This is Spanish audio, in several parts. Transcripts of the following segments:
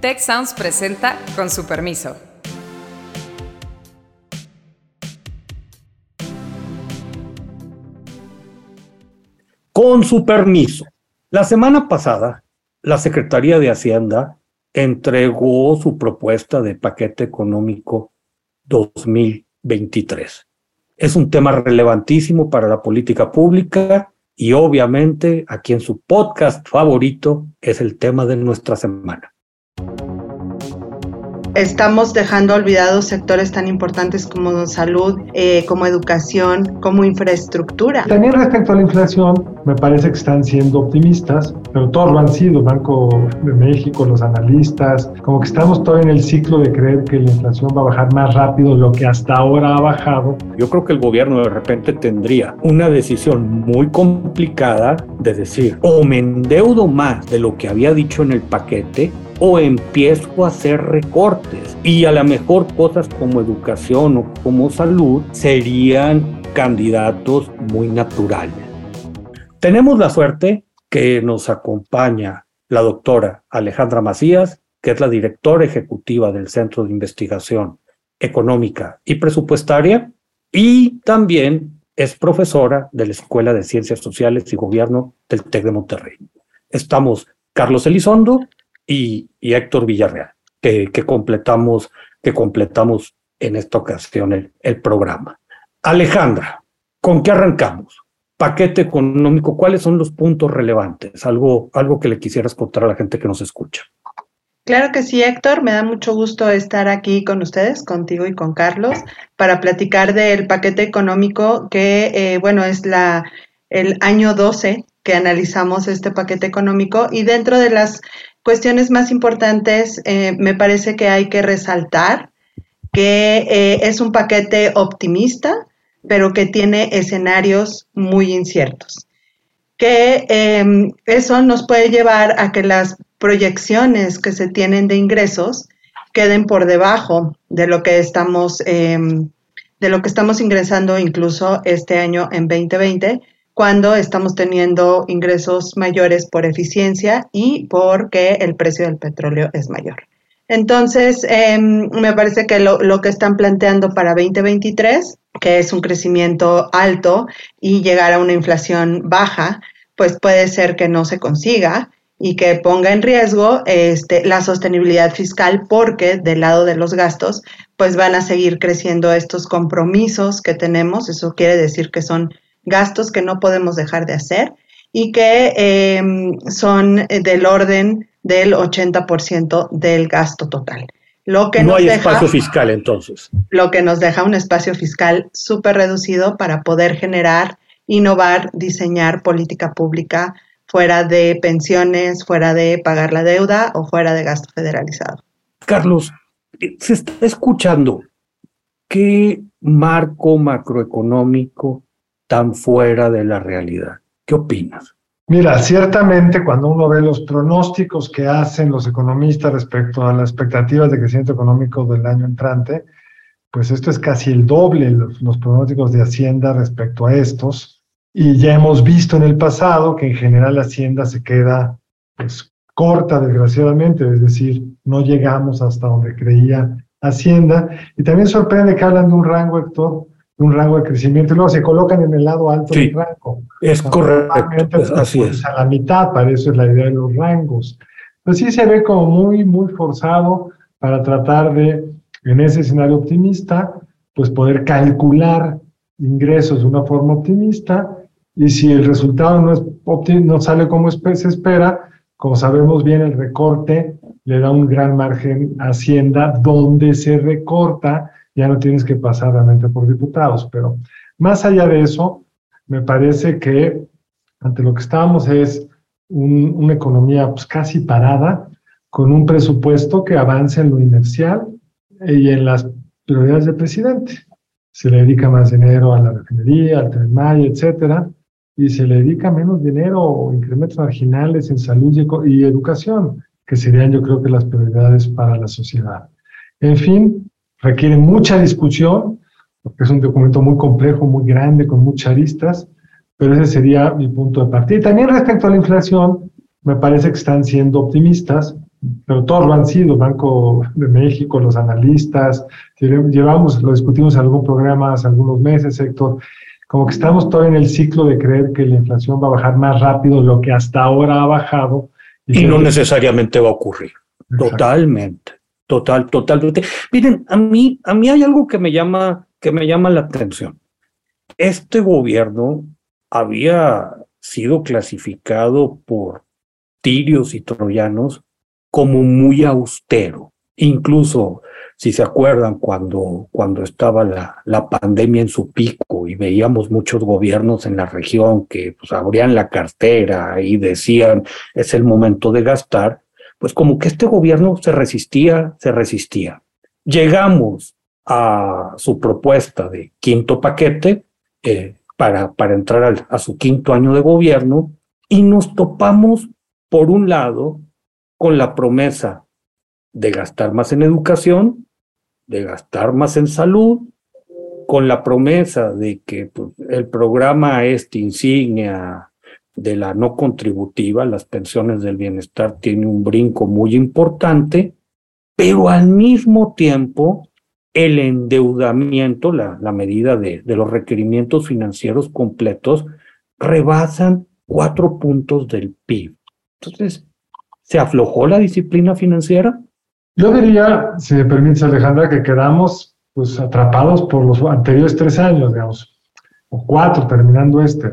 Tech Sounds presenta con su permiso. Con su permiso. La semana pasada, la Secretaría de Hacienda entregó su propuesta de paquete económico 2023. Es un tema relevantísimo para la política pública y obviamente aquí en su podcast favorito es el tema de nuestra semana estamos dejando olvidados sectores tan importantes como salud, eh, como educación, como infraestructura. También respecto a la inflación, me parece que están siendo optimistas, pero todos lo han sido, Banco de México, los analistas, como que estamos todavía en el ciclo de creer que la inflación va a bajar más rápido de lo que hasta ahora ha bajado. Yo creo que el gobierno de repente tendría una decisión muy complicada de decir, o me endeudo más de lo que había dicho en el paquete, o empiezo a hacer recortes y a lo mejor cosas como educación o como salud serían candidatos muy naturales. Tenemos la suerte que nos acompaña la doctora Alejandra Macías, que es la directora ejecutiva del Centro de Investigación Económica y Presupuestaria, y también es profesora de la Escuela de Ciencias Sociales y Gobierno del TEC de Monterrey. Estamos Carlos Elizondo y, Héctor Villarreal, que, completamos, que completamos en esta ocasión el, el programa. Alejandra, ¿con qué arrancamos? Paquete económico, ¿cuáles son los puntos relevantes? Algo, algo que le quisieras contar a la gente que nos escucha. Claro que sí, Héctor. Me da mucho gusto estar aquí con ustedes, contigo y con Carlos, para platicar del paquete económico que, eh, bueno, es la, el año 12 que analizamos este paquete económico y dentro de las cuestiones más importantes, eh, me parece que hay que resaltar que eh, es un paquete optimista, pero que tiene escenarios muy inciertos. Que em, eso nos puede llevar a que las proyecciones que se tienen de ingresos queden por debajo de lo que estamos, em, de lo que estamos ingresando incluso este año en 2020 cuando estamos teniendo ingresos mayores por eficiencia y porque el precio del petróleo es mayor. Entonces, em, me parece que lo, que están planteando para 2023, que es un crecimiento alto y llegar a una inflación baja, pues puede ser que no se consiga y que ponga en riesgo este, la sostenibilidad fiscal porque del lado de los gastos, pues van a seguir creciendo estos compromisos que tenemos. Eso quiere decir que son gastos que no podemos dejar de hacer y que em, son del orden del 80% del gasto total. Lo que no hay espacio fiscal entonces. Lo que nos deja un espacio fiscal súper reducido para poder generar, innovar, diseñar política pública fuera de pensiones, fuera de pagar la deuda o fuera de gasto federalizado. Carlos, se está escuchando qué marco macroeconómico tan fuera de la realidad. ¿Qué opinas? Mira, ciertamente cuando uno ve los pronósticos que hacen los economistas respecto a las expectativas de crecimiento económico del año entrante, pues esto es casi el doble los, pronósticos de Hacienda respecto a estos. Y ya hemos visto en el pasado que en general Hacienda se queda pues, corta, desgraciadamente, es decir, no llegamos hasta donde creía Hacienda. Y también sorprende que hablan de un rango, Héctor, un rango de crecimiento y luego se colocan en el lado alto del rango. Es correcto, pues, así es. A la mitad, para eso es la idea de los rangos. Pues sí se ve como muy, muy forzado para tratar de, en ese escenario optimista, pues poder calcular ingresos de una forma optimista y si el resultado no, es no sale como se espera, como sabemos bien, el recorte le da un gran margen a Hacienda donde se recorta ya no tienes que pasar realmente por diputados. Pero más allá de eso, me parece que ante lo que estábamos es una economía pues, casi parada, con un presupuesto que avanza en lo inercial y en las prioridades del presidente. Se le dedica más dinero a la refinería, al tren Maya, etcétera, y se le dedica menos dinero o incrementos marginales en salud y, y educación, que serían yo creo que las prioridades para la sociedad. En fin, requiere mucha discusión, porque es un documento muy complejo, muy grande, con muchas aristas, pero ese sería mi punto de partida. Y también respecto a la inflación, me parece que están siendo optimistas, pero todos lo han sido, Banco de México, los analistas, llevamos, lo discutimos en algún programa hace algunos meses, Héctor, como que estamos todavía en el ciclo de creer que la inflación va a bajar más rápido de lo que hasta ahora ha bajado. Y, no necesariamente va a ocurrir. Totalmente, total, totalmente. Miren, a mí, a mí hay algo que me llama, que me llama la atención. Este gobierno había sido clasificado por tirios y troyanos como muy austero. Incluso, si se acuerdan, cuando, cuando estaba la, la pandemia en su pico y veíamos muchos gobiernos en la región que pues, abrían la cartera y decían es el momento de gastar, pues como que este gobierno se resistía, se resistía. Llegamos a su propuesta de quinto paquete eh, para, para entrar a su quinto año de gobierno y nos topamos, por un lado, con la promesa de gastar más en educación, de gastar más en salud, con la promesa de que pues, el programa este insignia de la no contributiva, las pensiones del bienestar, tiene un brinco muy importante, pero al mismo tiempo el endeudamiento, la, la medida de, de los requerimientos financieros completos, rebasan cuatro puntos del PIB. Entonces, ¿Se aflojó la disciplina financiera? Yo diría, si me permites Alejandra, que quedamos pues atrapados por los anteriores tres años, digamos, o cuatro, terminando este.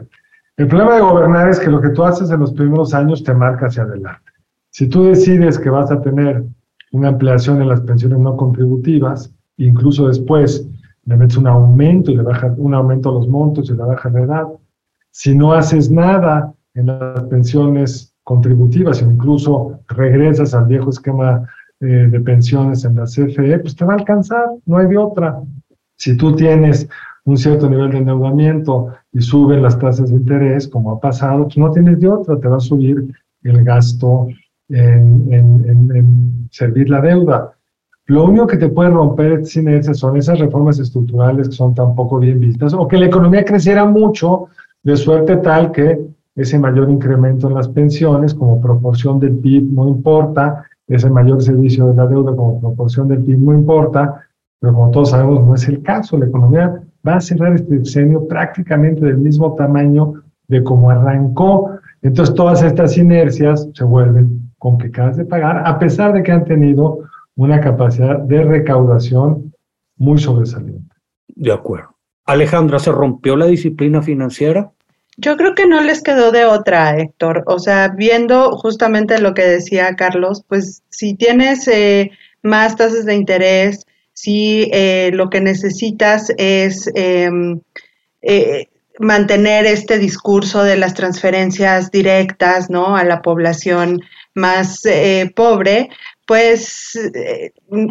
El problema de gobernar es que lo que tú haces en los primeros años te marca hacia adelante. Si tú decides que vas a tener una ampliación en las pensiones no contributivas, incluso después le metes un aumento y le bajas un aumento a los montos y le bajas la edad, si no haces nada en las pensiones contributivas incluso regresas al viejo esquema eh, de pensiones en la CFE, pues te va a alcanzar, no hay de otra. Si tú tienes un cierto nivel de endeudamiento y suben las tasas de interés, como ha pasado, pues no tienes de otra, te va a subir el gasto en, en, servir la deuda. Lo único que te puede romper sin ese son esas reformas estructurales que son tan poco bien vistas, o que la economía creciera mucho de suerte tal que ese mayor incremento en las pensiones como proporción del PIB no importa, ese mayor servicio de la deuda como proporción del PIB no importa, pero como todos sabemos no es el caso. La economía va a cerrar este diseño prácticamente del mismo tamaño de como arrancó. Entonces todas estas inercias se vuelven complicadas de pagar, a pesar de que han tenido una capacidad de recaudación muy sobresaliente. De acuerdo. Alejandra, ¿se rompió la disciplina financiera? Yo creo que no les quedó de otra, Héctor. O sea, viendo justamente lo que decía Carlos, pues si tienes eh, más tasas de interés, si eh, lo que necesitas es em, eh, mantener este discurso de las transferencias directas, ¿no? A la población más pobre, pues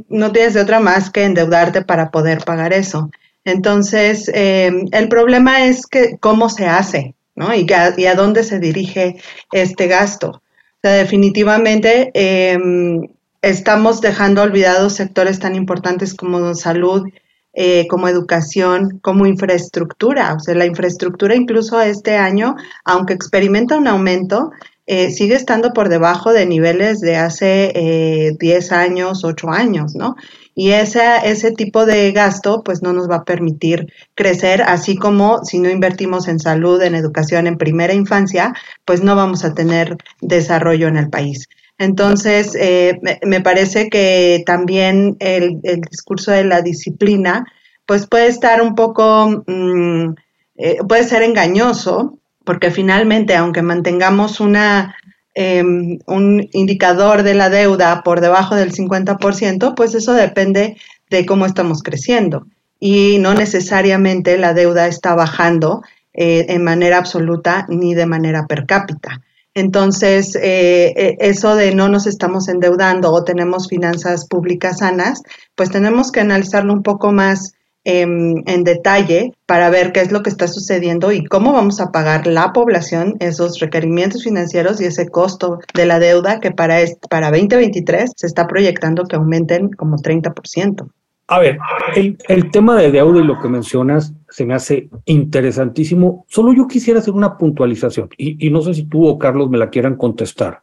no tienes de otra más que endeudarte para poder pagar eso. Entonces, eh, el problema es que cómo se hace, ¿no? Y, a, dónde se dirige este gasto. O sea, definitivamente em, estamos dejando olvidados sectores tan importantes como salud, eh, como educación, como infraestructura. O sea, la infraestructura incluso este año, aunque experimenta un aumento, eh, sigue estando por debajo de niveles de hace 10 años, 8 años, ¿no? Y ese, ese tipo de gasto pues no nos va a permitir crecer, así como si no invertimos en salud, en educación, en primera infancia, pues no vamos a tener desarrollo en el país. Entonces, eh, me parece que también el, discurso de la disciplina, pues puede estar un poco, mm, eh, puede ser engañoso, porque finalmente, aunque mantengamos una Em, un indicador de la deuda por debajo del 50%, pues eso depende de cómo estamos creciendo. Y no necesariamente la deuda está bajando eh, en manera absoluta ni de manera per cápita. Entonces, eh, eh, eso de no nos estamos endeudando o tenemos finanzas públicas sanas, pues tenemos que analizarlo un poco más en, detalle para ver qué es lo que está sucediendo y cómo vamos a pagar la población esos requerimientos financieros y ese costo de la deuda que para, para 2023 se está proyectando que aumenten como 30%. A ver, el, tema de deuda y lo que mencionas se me hace interesantísimo. Solo yo quisiera hacer una puntualización y, no sé si tú o Carlos me la quieran contestar.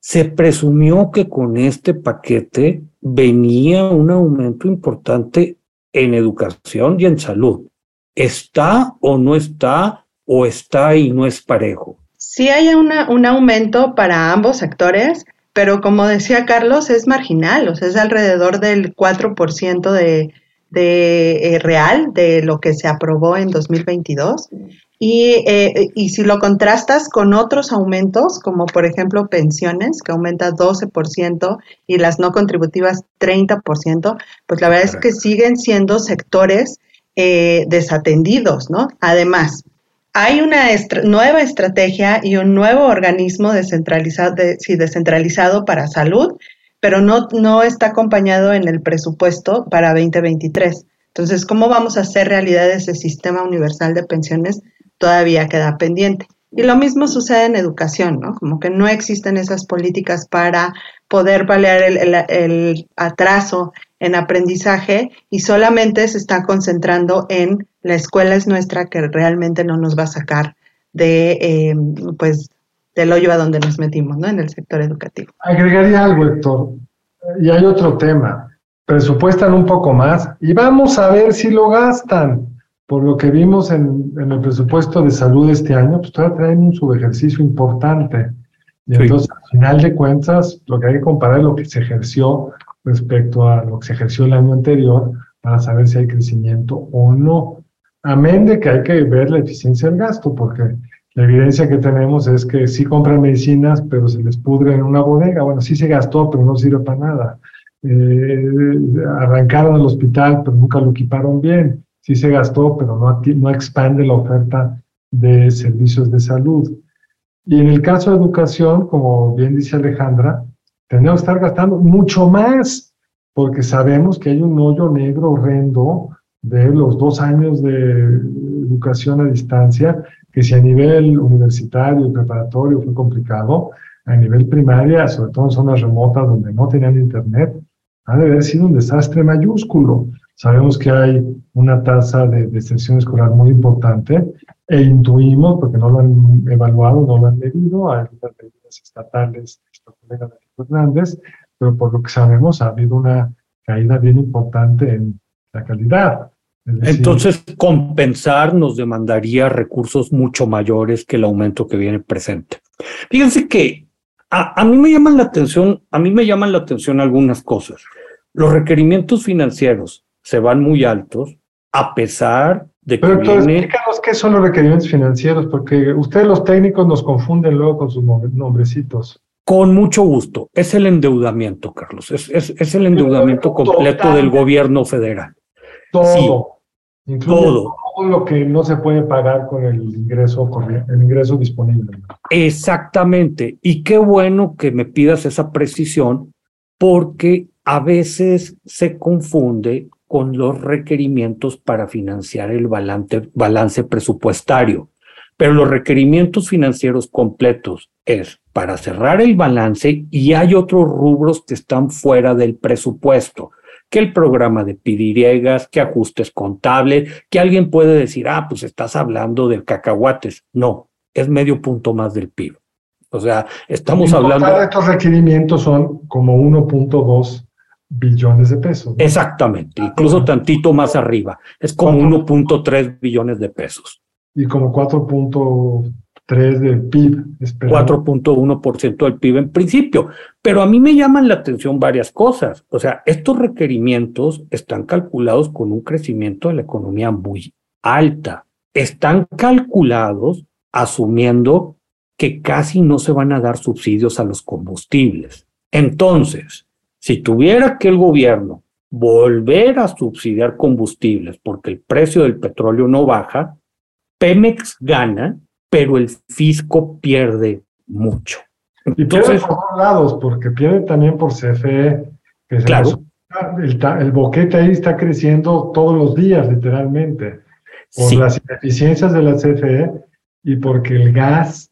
se presumió que con este paquete venía un aumento importante en educación y en salud. ¿Está o no está o está y no es parejo? Sí hay un aumento para ambos sectores, pero como decía Carlos, es marginal, o sea, es alrededor del 4% de, de eh, real de lo que se aprobó en 2022. Y, eh, y si lo contrastas con otros aumentos, como por ejemplo pensiones, que aumenta 12%, y las no contributivas 30%, pues la verdad es que siguen siendo sectores eh, desatendidos, ¿no? Además, hay una nueva estrategia y un nuevo organismo descentralizado, para salud, pero no, no está acompañado en el presupuesto para 2023. Entonces, ¿cómo vamos a hacer realidad ese sistema universal de pensiones? Todavía queda pendiente. Y lo mismo sucede en educación, ¿no? Como que no existen esas políticas para poder paliar el, el atraso en aprendizaje y solamente se está concentrando en la escuela es nuestra que realmente no nos va a sacar de, eh, pues, del hoyo a donde nos metimos, ¿no? En el sector educativo. Agregaría algo, Héctor. Y hay otro tema. Presupuestan un poco más y vamos a ver si lo gastan. Por lo que vimos en, el presupuesto de salud este año, pues todavía traen un subejercicio importante. Y entonces, al final de cuentas, lo que hay que comparar es lo que se ejerció respecto a lo que se ejerció el año anterior para saber si hay crecimiento o no. Amén de que hay que ver la eficiencia del gasto, porque la evidencia que tenemos es que sí compran medicinas, pero se les pudre en una bodega. Bueno, sí se gastó, pero no sirve para nada. Eh, arrancaron el hospital, pero nunca lo equiparon bien. Sí se gastó, pero no, no expande la oferta de servicios de salud. Y en el caso de educación, como bien dice Alejandra, tenemos que estar gastando mucho más, porque sabemos que hay un hoyo negro horrendo de los dos años de educación a distancia, que si a nivel universitario y preparatorio fue complicado, a nivel primaria, sobre todo en zonas remotas donde no tenían internet, ha de haber sido un desastre mayúsculo. Sabemos que hay una tasa de deserción escolar muy importante e intuimos, porque no lo han evaluado, no lo han medido, hay unas medidas estatales, Fernández, pero por lo que sabemos ha habido una caída bien importante en la calidad. Entonces, compensar nos demandaría recursos mucho mayores que el aumento que viene presente. Fíjense que a, a, mí me llaman la atención, a mí me llaman la atención algunas cosas. Los requerimientos financieros se van muy altos, a pesar de que. Pero viene... explícanos qué son los requerimientos financieros, porque ustedes los técnicos nos confunden luego con sus nombrecitos. Con mucho gusto. Es el endeudamiento, Carlos. Es, es, es el endeudamiento completo del gobierno federal. Todo. todo. todo lo que no se puede pagar con el ingreso, el ingreso disponible. Exactamente. Y qué bueno que me pidas esa precisión, porque a veces se confunde con los requerimientos para financiar el balance, balance presupuestario. Pero los requerimientos financieros completos es para cerrar el balance y hay otros rubros que están fuera del presupuesto que el programa de pidiriegas, que ajustes contables, que alguien puede decir, ah, pues estás hablando de cacahuates. No, es medio punto más del PIB. O sea, estamos hablando... de estos requerimientos son como 1.2 billones de pesos. Exactamente, incluso tantito más arriba. Es como 1.3 billones de pesos. Y como 4.3 del PIB. 4.1% del PIB en principio. Pero a mí me llaman la atención varias cosas. O sea, estos requerimientos están calculados con un crecimiento de la economía muy alta. Están calculados asumiendo que casi no se van a dar subsidios a los combustibles. Entonces, si tuviera que el gobierno volver a subsidiar combustibles porque el precio del petróleo no baja, Pemex gana pero el fisco pierde mucho. Y pierde por dos lados, porque pierde también por CFE. Que claro. el, boquete ahí está creciendo todos los días, literalmente, por las ineficiencias de la CFE y porque el gas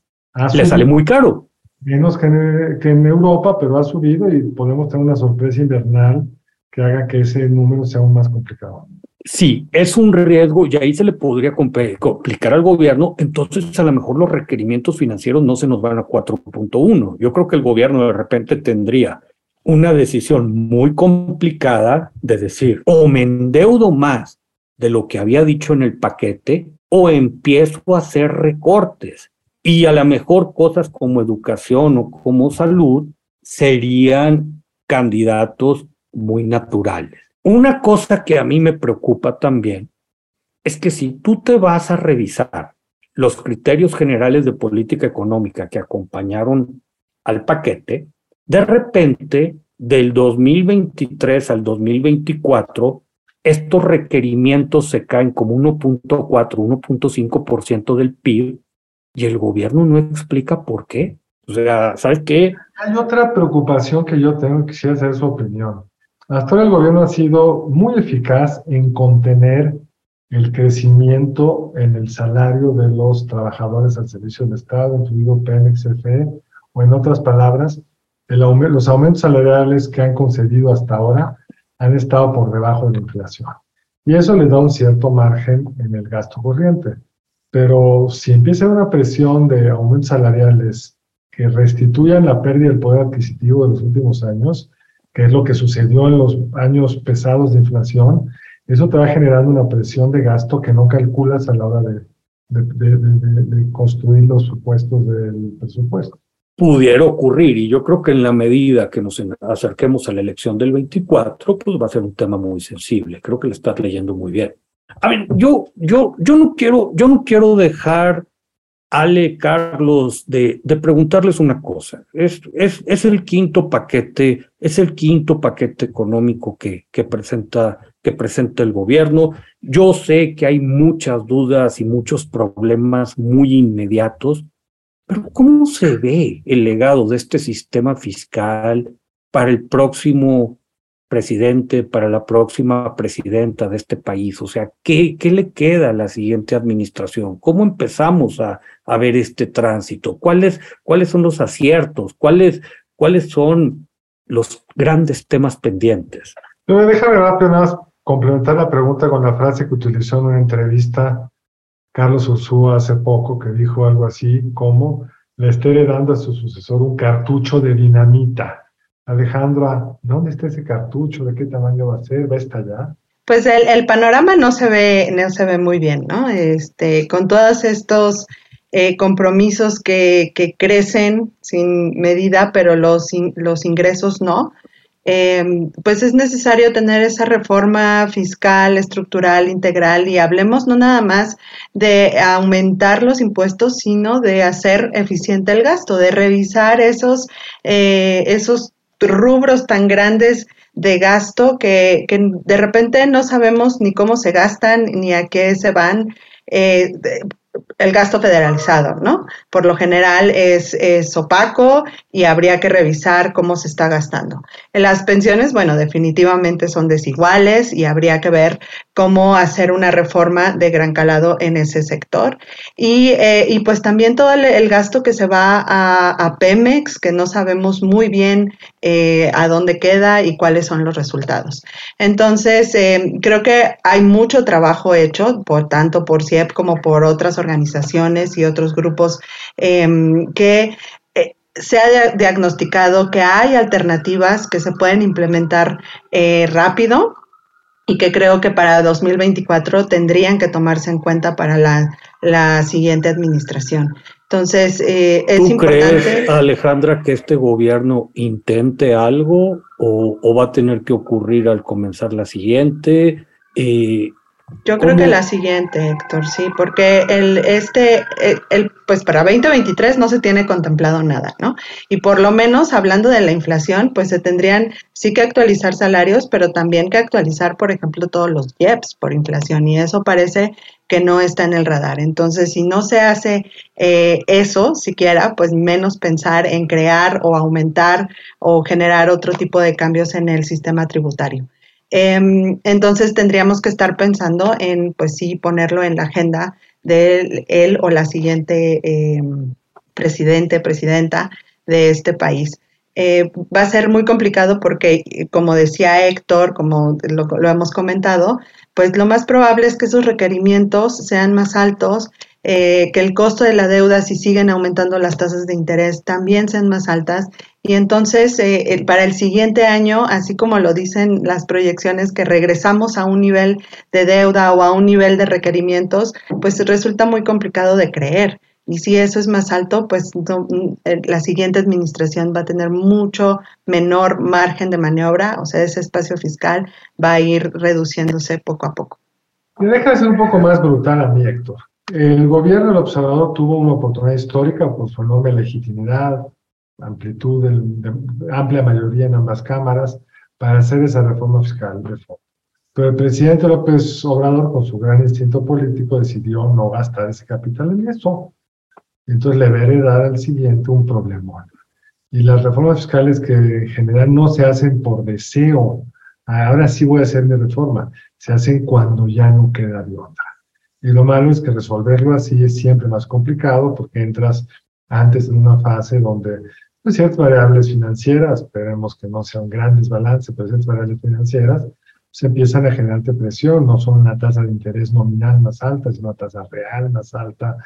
le sale muy caro. Menos que en, Europa, pero ha subido y podemos tener una sorpresa invernal que haga que ese número sea aún más complicado. Sí, es un riesgo y ahí se le podría complicar al gobierno, entonces a lo mejor los requerimientos financieros no se nos van a 4.1. Yo creo que el gobierno de repente tendría una decisión muy complicada de decir, o me endeudo más de lo que había dicho en el paquete, o empiezo a hacer recortes. Y a lo mejor cosas como educación o como salud serían candidatos muy naturales. Una cosa que a mí me preocupa también es que si tú te vas a revisar los criterios generales de política económica que acompañaron al paquete, de repente del 2023 al 2024, estos requerimientos se caen como 1.4, 1.5% del PIB y el gobierno no explica por qué. O sea, ¿sabes qué? Hay otra preocupación que yo tengo, quisiera saber su opinión. Hasta ahora el gobierno ha sido muy eficaz en contener el crecimiento en el salario de los trabajadores al servicio del Estado, incluido Pemex, CFE, o en otras palabras, el los aumentos salariales que han concedido hasta ahora han estado por debajo de la inflación. Y eso le da un cierto margen en el gasto corriente. Pero si empieza una presión de aumentos salariales que restituyan la pérdida del poder adquisitivo de los últimos años, que es lo que sucedió en los años pesados de inflación, eso te va generando una presión de gasto que no calculas a la hora de, de, construir los supuestos del presupuesto. Pudiera ocurrir, y yo creo que en la medida que nos acerquemos a la elección del 24, pues va a ser un tema muy sensible. Creo que lo estás leyendo muy bien. A ver, yo, yo, yo no quiero, yo no quiero dejar Ale, Carlos, de, de preguntarles una cosa. Es, es, es, el quinto paquete, es el quinto paquete económico que, que, presenta, que presenta el gobierno. Yo sé que hay muchas dudas y muchos problemas muy inmediatos, pero ¿cómo se ve el legado de este sistema fiscal para el próximo presidente, para la próxima presidenta de este país? O sea, ¿qué, qué le queda a la siguiente administración? ¿Cómo empezamos a, a ver este tránsito? ¿Cuáles, ¿Cuáles son los aciertos? ¿Cuáles, ¿Cuáles son los grandes temas pendientes? déjame rápido nada más complementar la pregunta con la frase que utilizó en una entrevista Carlos Ursúa hace poco, que dijo algo así como le está heredando a su sucesor un cartucho de dinamita. Alejandra, ¿dónde está ese cartucho? ¿De qué tamaño va a ser? ¿Va a estallar? Pues el, panorama no se ve, no se ve muy bien, ¿no? Este, con todos estos eh, compromisos que, que, crecen sin medida, pero los, los ingresos no, em, pues es necesario tener esa reforma fiscal, estructural, integral y hablemos no nada más de aumentar los impuestos, sino de hacer eficiente el gasto, de revisar esos, eh, esos rubros tan grandes de gasto que, de repente no sabemos ni cómo se gastan ni a qué se van. Eh, el gasto federalizado, ¿no? Por lo general es, opaco y habría que revisar cómo se está gastando. En las pensiones, bueno, definitivamente son desiguales y habría que ver cómo hacer una reforma de gran calado en ese sector. Y, eh, pues también todo el, gasto que se va a, Pemex, que no sabemos muy bien eh, a dónde queda y cuáles son los resultados. Entonces, eh, creo que hay mucho trabajo hecho, por tanto por CIEP como por otras organizaciones y otros grupos em, que eh, se ha diagnosticado que hay alternativas que se pueden implementar eh, rápido y que creo que para 2024 tendrían que tomarse en cuenta para la, siguiente administración. Entonces, eh, es ¿Tú crees, Alejandra, que este gobierno intente algo o, va a tener que ocurrir al comenzar la siguiente? Yo creo que la siguiente, Héctor, sí, porque el, este, eh, el, pues para 2023 no se tiene contemplado nada, ¿no? Y por lo menos hablando de la inflación, pues se tendrían sí que actualizar salarios, pero también que actualizar, por ejemplo, todos los IEPS por inflación, y eso parece que no está en el radar. Entonces, si no se hace eh, eso siquiera, pues menos pensar en crear o aumentar o generar otro tipo de cambios en el sistema tributario. Em, entonces tendríamos que estar pensando en, pues sí, ponerlo en la agenda de él o la siguiente em, presidente, presidenta de este país. Eh, va a ser muy complicado porque, como decía Héctor, como lo, hemos comentado, pues lo más probable es que esos requerimientos sean más altos eh, que el costo de la deuda, si siguen aumentando las tasas de interés, también sean más altas. Y entonces, eh, para el siguiente año, así como lo dicen las proyecciones, que regresamos a un nivel de deuda o a un nivel de requerimientos, pues resulta muy complicado de creer. Y si eso es más alto, pues eh, la siguiente administración va a tener mucho menor margen de maniobra, o sea, ese espacio fiscal va a ir reduciéndose poco a poco. Me deja de ser un poco más brutal a mí, Héctor. El gobierno del observador tuvo una oportunidad histórica por su enorme legitimidad, amplitud, de, amplia mayoría en ambas cámaras para hacer esa reforma fiscal de fondo. Pero el presidente López Obrador, con su gran instinto político, decidió no gastar ese capital en eso. Entonces le veré dar al siguiente un problema. Y las reformas fiscales que en general no se hacen por deseo, ahora sí voy a hacer mi reforma, se hacen cuando ya no queda de otra. Y lo malo es que resolverlo así es siempre más complicado porque entras antes en una fase donde pues, ciertas variables financieras, esperemos que no sean grandes balances, pero ciertas variables financieras, se empiezan a generarte presión, no son una tasa de interés nominal más alta, es una tasa real más alta,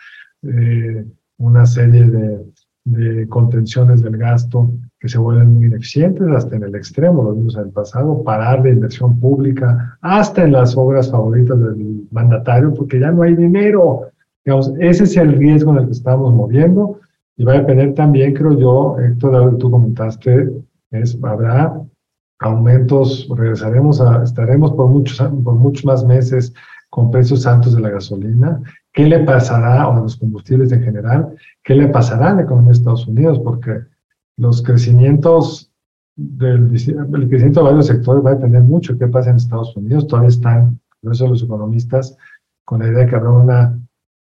eh, una serie de, de contenciones del gasto que se vuelven muy ineficientes hasta en el extremo, lo vimos en el pasado, parar de inversión pública, hasta en las obras favoritas del mandatario, porque ya no hay dinero. Digamos, ese es el riesgo en el que estamos moviendo y va a depender también, creo yo, Héctor, tú comentaste, es, habrá aumentos, regresaremos a, estaremos por muchos, por muchos más meses con precios altos de la gasolina, ¿qué le pasará, o de los combustibles en general, qué le pasará a la economía de Estados Unidos? Porque los crecimientos del el crecimiento de varios sectores va a depender mucho de qué pasa en Estados Unidos. Todavía están, por eso los economistas, con la idea de que habrá una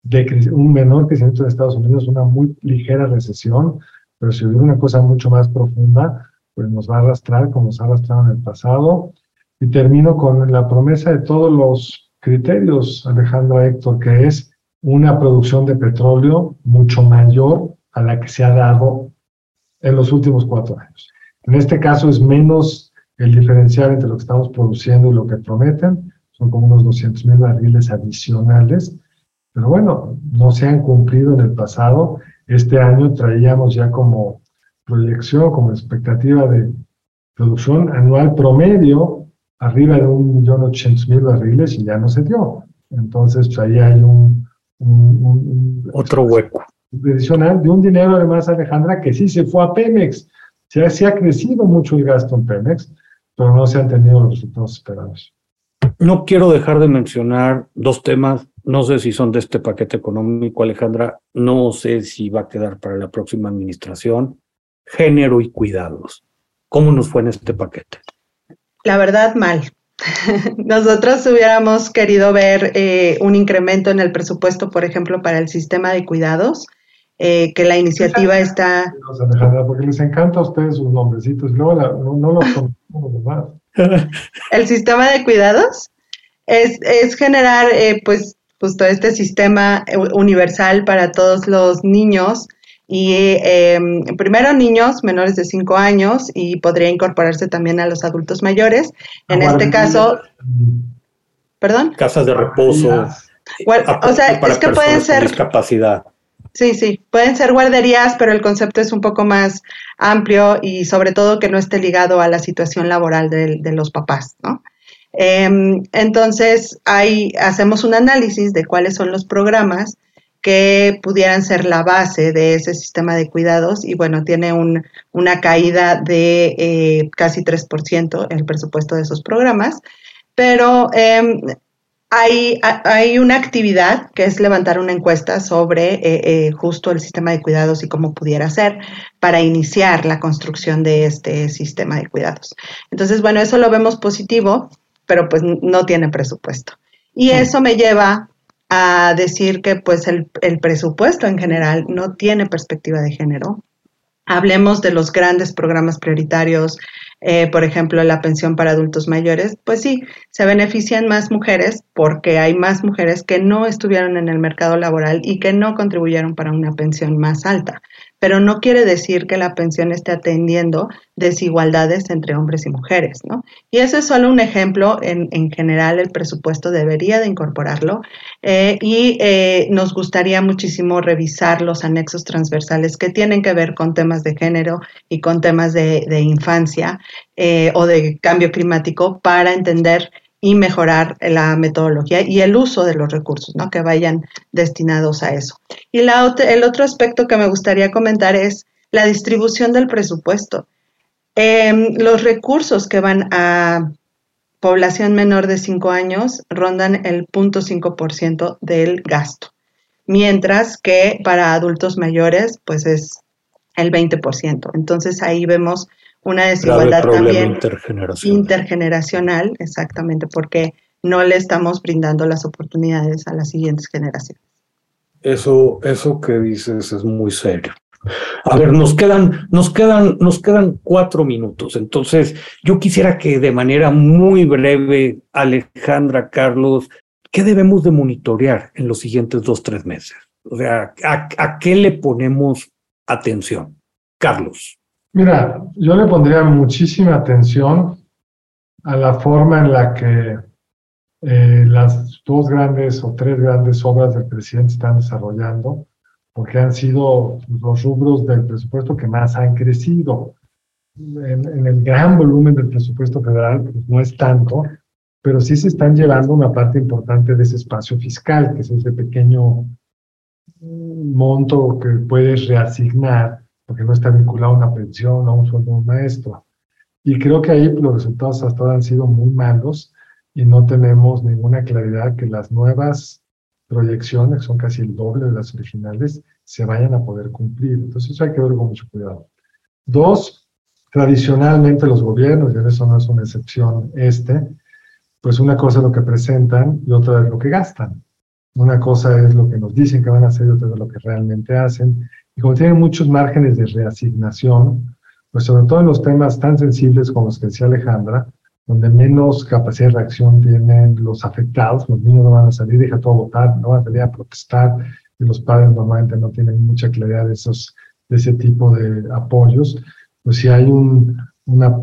un menor crecimiento en Estados Unidos, una muy ligera recesión, pero si hubiera una cosa mucho más profunda, pues nos va a arrastrar como nos ha arrastrado en el pasado. Y termino con la promesa de todos los criterios, Alejandro Héctor, que es una producción de petróleo mucho mayor a la que se ha dado en los últimos cuatro años. En este caso es menos el diferencial entre lo que estamos produciendo y lo que prometen, son como unos 200 mil barriles adicionales, pero bueno, no se han cumplido en el pasado. Este año traíamos ya como proyección, como expectativa de producción anual promedio arriba de un millón ochocientos mil barriles y ya no se dio. Entonces, pues, ahí hay un, otro hueco adicional de un dinero además, Alejandra, que sí se fue a Pemex. Se, se ha crecido mucho el gasto en Pemex, pero no se han tenido los resultados esperados. No quiero dejar de mencionar dos temas. No sé si son de este paquete económico, Alejandra. No sé si va a quedar para la próxima administración. Género y cuidados. ¿Cómo nos fue en este paquete? La verdad, mal. Nosotros hubiéramos querido ver eh, un incremento en el presupuesto, por ejemplo, para el sistema de cuidados, eh, que la iniciativa está... porque les encanta a ustedes sus nombrecitos, no, no, los conocemos El sistema de cuidados es, es generar, eh, pues, justo este sistema universal para todos los niños y em, primero niños menores de 5 años y podría incorporarse también a los adultos mayores. En este caso, perdón. Casas de reposo. o sea, es que pueden ser discapacidad. Sí, sí, pueden ser guarderías, pero el concepto es un poco más amplio y sobre todo que no esté ligado a la situación laboral de, de los papás, ¿no? Em, entonces, ahí hacemos un análisis de cuáles son los programas que pudieran ser la base de ese sistema de cuidados y bueno, tiene un, una caída de eh, casi 3% el presupuesto de esos programas, pero em, hay, hay, una actividad que es levantar una encuesta sobre eh, eh, justo el sistema de cuidados y cómo pudiera ser para iniciar la construcción de este sistema de cuidados. Entonces, bueno, eso lo vemos positivo, pero pues no tiene presupuesto. Y eso me lleva a decir que pues el, presupuesto en general no tiene perspectiva de género. Hablemos de los grandes programas prioritarios, eh, por ejemplo, la pensión para adultos mayores, pues sí, se benefician más mujeres porque hay más mujeres que no estuvieron en el mercado laboral y que no contribuyeron para una pensión más alta. Pero no quiere decir que la pensión esté atendiendo desigualdades entre hombres y mujeres, ¿no? Y ese es solo un ejemplo, en, general el presupuesto debería de incorporarlo eh, y eh, nos gustaría muchísimo revisar los anexos transversales que tienen que ver con temas de género y con temas de, infancia eh, o de cambio climático para entender y mejorar la metodología y el uso de los recursos, ¿no? Que vayan destinados a eso. Y el otro aspecto que me gustaría comentar es la distribución del presupuesto. Em, los recursos que van a población menor de 5 años rondan el 0.5% del gasto, mientras que para adultos mayores, pues es el 20%. Entonces ahí vemos una desigualdad también intergeneracional. intergeneracional, exactamente, porque no le estamos brindando las oportunidades a las siguientes generaciones. Eso, eso que dices es muy serio. A ver, nos quedan, nos quedan, nos quedan cuatro minutos. Entonces, yo quisiera que de manera muy breve, Alejandra, Carlos, ¿qué debemos de monitorear en los siguientes dos, tres meses? O sea, a qué le ponemos atención? Carlos. Mira, yo le pondría muchísima atención a la forma en la que eh, las dos grandes o tres grandes obras del presidente están desarrollando, porque han sido los rubros del presupuesto que más han crecido. En, el gran volumen del presupuesto federal, pues no es tanto, pero sí se están llevando una parte importante de ese espacio fiscal, que es ese pequeño monto que puedes reasignar porque no está vinculado a una pensión, a un sueldo de un maestro. Y creo que ahí los resultados hasta ahora han sido muy malos y no tenemos ninguna claridad que las nuevas proyecciones, que son casi el doble de las originales, se vayan a poder cumplir. Entonces eso hay que ver con mucho cuidado. Dos, tradicionalmente los gobiernos, y en eso no es una excepción este, pues una cosa es lo que presentan y otra es lo que gastan. Una cosa es lo que nos dicen que van a hacer y otra es lo que realmente hacen. Y como tienen muchos márgenes de reasignación, pues sobre todo en los temas tan sensibles como los que decía Alejandra, donde menos capacidad de reacción tienen los afectados, los niños no van a salir, deja todo votar, no van a salir a protestar, y los padres normalmente no tienen mucha claridad de, esos, de ese tipo de apoyos, pues si hay un, una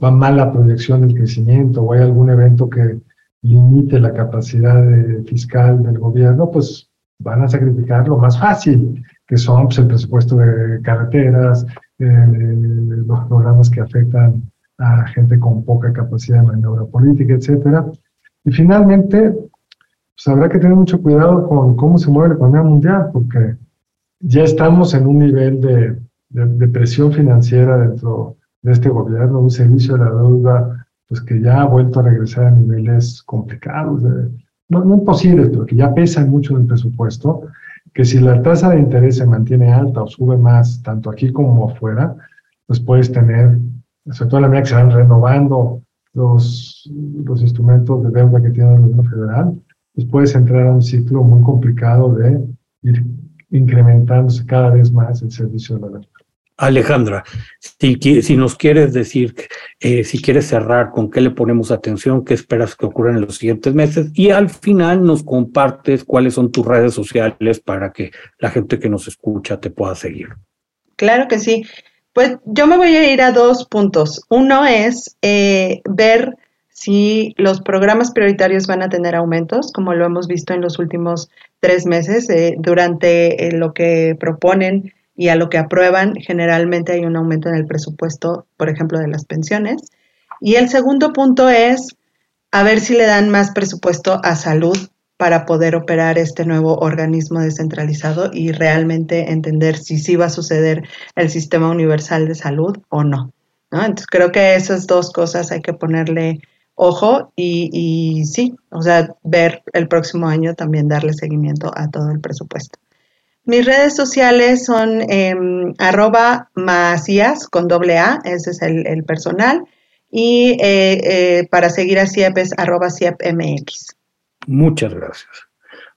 mala proyección del crecimiento o hay algún evento que limite la capacidad fiscal del gobierno, pues van a sacrificar lo más fácil, que son pues, el presupuesto de carreteras, eh, los programas que afectan a gente con poca capacidad de maniobra política, etcétera. Y finalmente, pues habrá que tener mucho cuidado con cómo se mueve la economía mundial, porque ya estamos en un nivel de, de, presión financiera dentro de este gobierno, un servicio de la deuda, pues que ya ha vuelto a regresar a niveles complicados, no, no imposibles, pero que ya pesan mucho en el presupuesto que si la tasa de interés se mantiene alta o sube más, tanto aquí como afuera, pues puedes tener, sobre todo en la medida que se van renovando los, los instrumentos de deuda que tiene el gobierno federal, pues puedes entrar a un ciclo muy complicado de ir incrementándose cada vez más el servicio de la deuda. Alejandra, si, si nos quieres decir, eh, si quieres cerrar, con qué le ponemos atención, qué esperas que ocurra en los siguientes meses y al final nos compartes cuáles son tus redes sociales para que la gente que nos escucha te pueda seguir. Claro que sí. Pues yo me voy a ir a dos puntos. Uno es eh, ver si los programas prioritarios van a tener aumentos, como lo hemos visto en los últimos tres meses, eh, durante lo que proponen y a lo que aprueban, generalmente hay un aumento en el presupuesto, por ejemplo, de las pensiones. Y el segundo punto es a ver si le dan más presupuesto a salud para poder operar este nuevo organismo descentralizado y realmente entender si sí va a suceder el sistema universal de salud o no. Entonces creo que esas dos cosas hay que ponerle ojo y, y sí, o sea, ver el próximo año también darle seguimiento a todo el presupuesto. Mis redes sociales son em, arroba macías con doble A, ese es el, personal. Y eh, eh, para seguir a CIEP es arroba CIEPMX. Muchas gracias.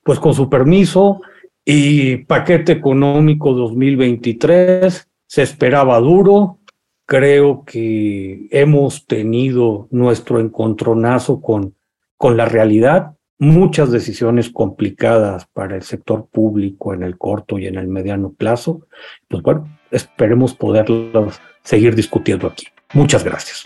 Pues con su permiso y paquete económico 2023 se esperaba duro. Creo que hemos tenido nuestro encontronazo con, con la realidad muchas decisiones complicadas para el sector público en el corto y en el mediano plazo. Pues bueno, esperemos poderlos seguir discutiendo aquí. Muchas gracias.